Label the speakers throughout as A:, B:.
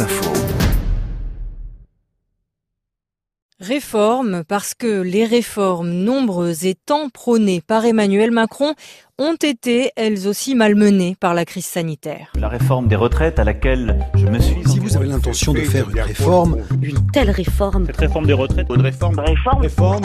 A: Info.
B: Réforme parce que les réformes nombreuses et tant prônées par Emmanuel Macron ont été elles aussi malmenées par la crise sanitaire.
C: La réforme des retraites à laquelle je me suis...
D: Si vous avez l'intention de faire une réforme,
E: une telle réforme,
F: cette réforme des retraites,
G: une réforme,
E: réforme,
G: réforme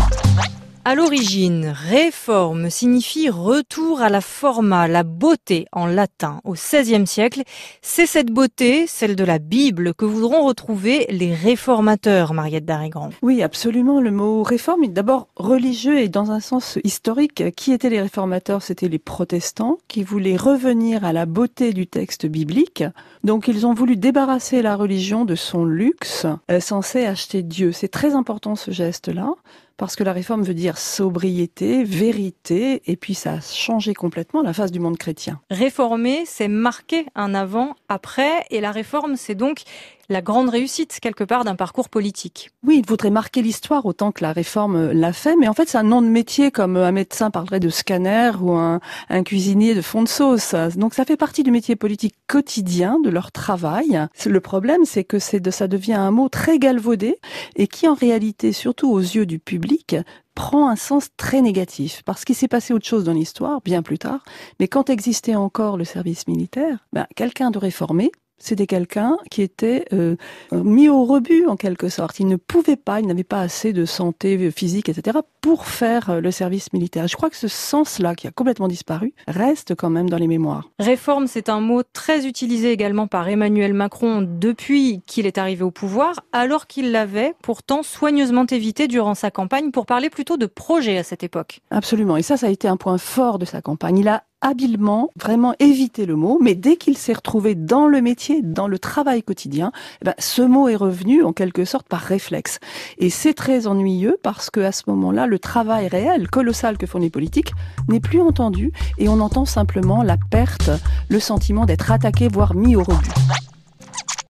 B: à l'origine, réforme signifie retour à la forma, la beauté en latin au XVIe siècle. C'est cette beauté, celle de la Bible, que voudront retrouver les réformateurs, Mariette Darrigrand.
H: Oui, absolument. Le mot réforme est d'abord religieux et dans un sens historique. Qui étaient les réformateurs? C'étaient les protestants qui voulaient revenir à la beauté du texte biblique. Donc ils ont voulu débarrasser la religion de son luxe euh, censé acheter Dieu. C'est très important ce geste-là parce que la réforme veut dire sobriété, vérité, et puis ça a changé complètement la face du monde chrétien.
B: Réformer, c'est marquer un avant, après, et la réforme, c'est donc la grande réussite quelque part d'un parcours politique.
H: Oui, il voudrait marquer l'histoire autant que la réforme l'a fait, mais en fait c'est un nom de métier comme un médecin parlerait de scanner ou un, cuisinier de fond de sauce. Donc ça fait partie du métier politique quotidien, de leur travail. Le problème c'est que c'est ça devient un mot très galvaudé et qui en réalité, surtout aux yeux du public, prend un sens très négatif parce qu'il s'est passé autre chose dans l'histoire bien plus tard. Mais quand existait encore le service militaire, ben, quelqu'un de réformé c'était quelqu'un qui était euh, mis au rebut en quelque sorte. Il ne pouvait pas, il n'avait pas assez de santé physique, etc., pour faire euh, le service militaire. Je crois que ce sens-là, qui a complètement disparu, reste quand même dans les mémoires.
B: Réforme, c'est un mot très utilisé également par Emmanuel Macron depuis qu'il est arrivé au pouvoir, alors qu'il l'avait pourtant soigneusement évité durant sa campagne pour parler plutôt de projet à cette époque.
H: Absolument. Et ça, ça a été un point fort de sa campagne. Il a habilement vraiment éviter le mot, mais dès qu'il s'est retrouvé dans le métier, dans le travail quotidien, eh ben, ce mot est revenu en quelque sorte par réflexe. Et c'est très ennuyeux parce que à ce moment-là, le travail réel, colossal que font les politiques, n'est plus entendu et on entend simplement la perte, le sentiment d'être attaqué, voire mis au rebut.